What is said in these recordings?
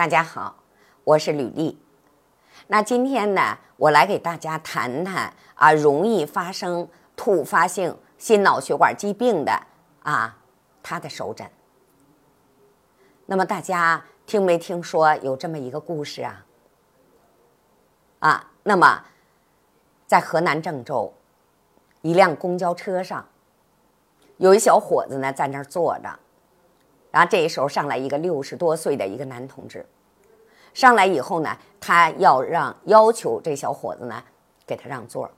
大家好，我是吕丽。那今天呢，我来给大家谈谈啊，容易发生突发性心脑血管疾病的啊，它的手诊。那么大家听没听说有这么一个故事啊？啊，那么在河南郑州一辆公交车上，有一小伙子呢在那儿坐着。然后这时候上来一个六十多岁的一个男同志，上来以后呢，他要让要求这小伙子呢给他让座，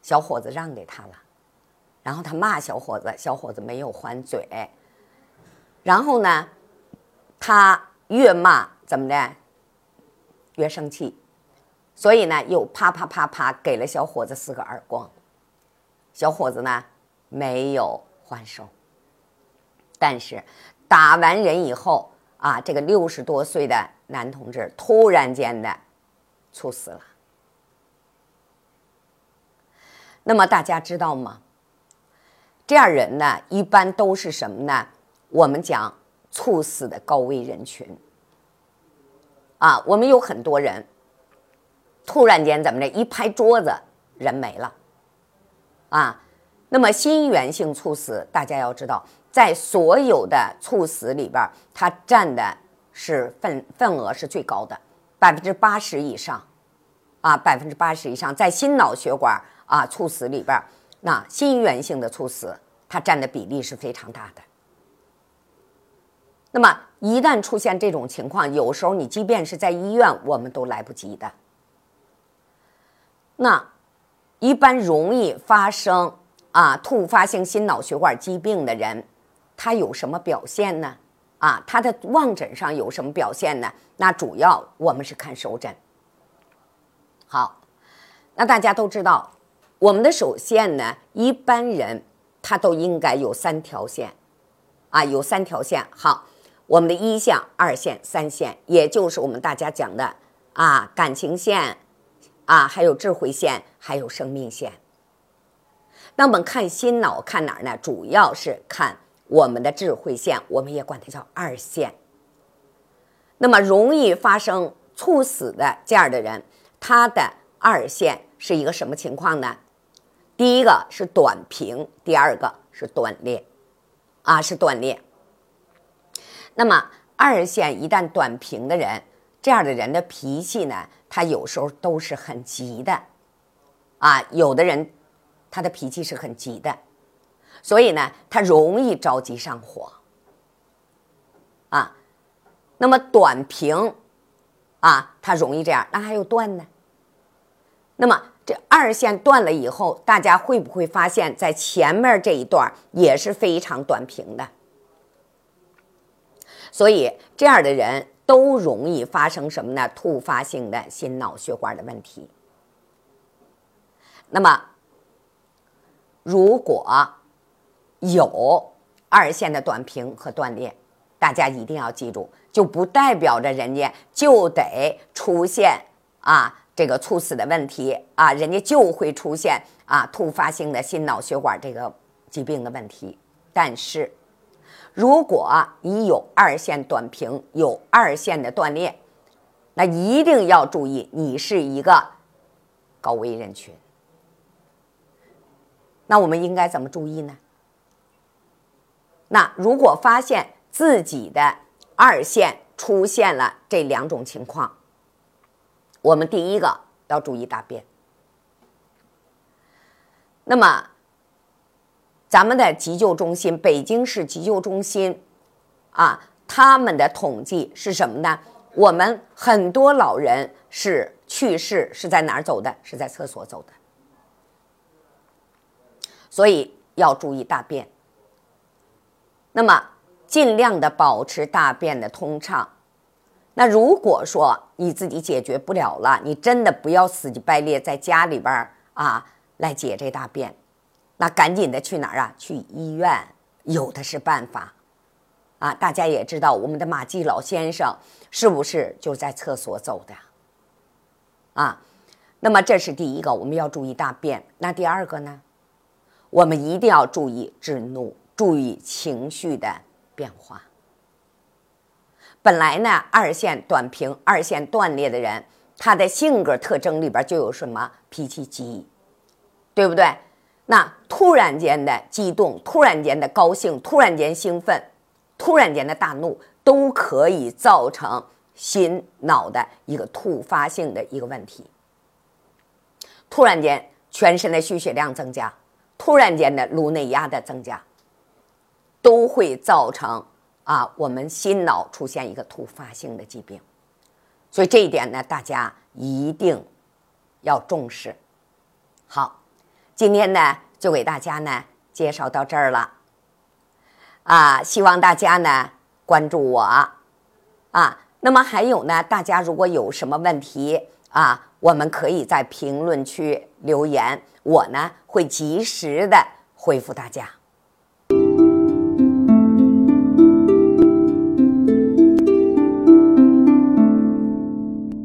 小伙子让给他了，然后他骂小伙子，小伙子没有还嘴，然后呢，他越骂怎么的越生气，所以呢又啪啪啪啪给了小伙子四个耳光，小伙子呢没有还手，但是。打完人以后啊，这个六十多岁的男同志突然间的猝死了。那么大家知道吗？这样人呢，一般都是什么呢？我们讲猝死的高危人群。啊，我们有很多人突然间怎么着，一拍桌子，人没了。啊，那么心源性猝死，大家要知道。在所有的猝死里边，它占的是份份额是最高的，百分之八十以上，啊，百分之八十以上，在心脑血管啊猝死里边，那心源性的猝死它占的比例是非常大的。那么一旦出现这种情况，有时候你即便是在医院，我们都来不及的。那一般容易发生啊突发性心脑血管疾病的人。他有什么表现呢？啊，他的望诊上有什么表现呢？那主要我们是看手诊。好，那大家都知道，我们的手线呢，一般人他都应该有三条线，啊，有三条线。好，我们的一线、二线、三线，也就是我们大家讲的啊，感情线，啊，还有智慧线，还有生命线。那我们看心脑看哪儿呢？主要是看。我们的智慧线，我们也管它叫二线。那么容易发生猝死的这样的人，他的二线是一个什么情况呢？第一个是短平，第二个是断裂，啊，是断裂。那么二线一旦短平的人，这样的人的脾气呢，他有时候都是很急的，啊，有的人他的脾气是很急的。所以呢，他容易着急上火，啊，那么短平，啊，他容易这样。那还有断呢？那么这二线断了以后，大家会不会发现，在前面这一段也是非常短平的？所以这样的人都容易发生什么呢？突发性的心脑血管的问题。那么，如果有二线的短平和断裂，大家一定要记住，就不代表着人家就得出现啊这个猝死的问题啊，人家就会出现啊突发性的心脑血管这个疾病的问题。但是，如果你有二线短平，有二线的断裂，那一定要注意，你是一个高危人群。那我们应该怎么注意呢？那如果发现自己的二线出现了这两种情况，我们第一个要注意大便。那么，咱们的急救中心，北京市急救中心，啊，他们的统计是什么呢？我们很多老人是去世是在哪儿走的？是在厕所走的，所以要注意大便。那么，尽量的保持大便的通畅。那如果说你自己解决不了了，你真的不要死乞白赖在家里边儿啊来解这大便，那赶紧的去哪儿啊？去医院，有的是办法。啊，大家也知道我们的马季老先生是不是就在厕所走的？啊，那么这是第一个，我们要注意大便。那第二个呢？我们一定要注意制怒。注意情绪的变化。本来呢，二线短平、二线断裂的人，他的性格特征里边就有什么脾气急，对不对？那突然间的激动，突然间的高兴，突然间兴奋，突然间的大怒，都可以造成心脑的一个突发性的一个问题。突然间，全身的需血量增加，突然间的颅内压的增加，都会造成。啊，我们心脑出现一个突发性的疾病，所以这一点呢，大家一定要重视。好，今天呢就给大家呢介绍到这儿了。啊，希望大家呢关注我啊。那么还有呢，大家如果有什么问题啊，我们可以在评论区留言，我呢会及时的回复大家。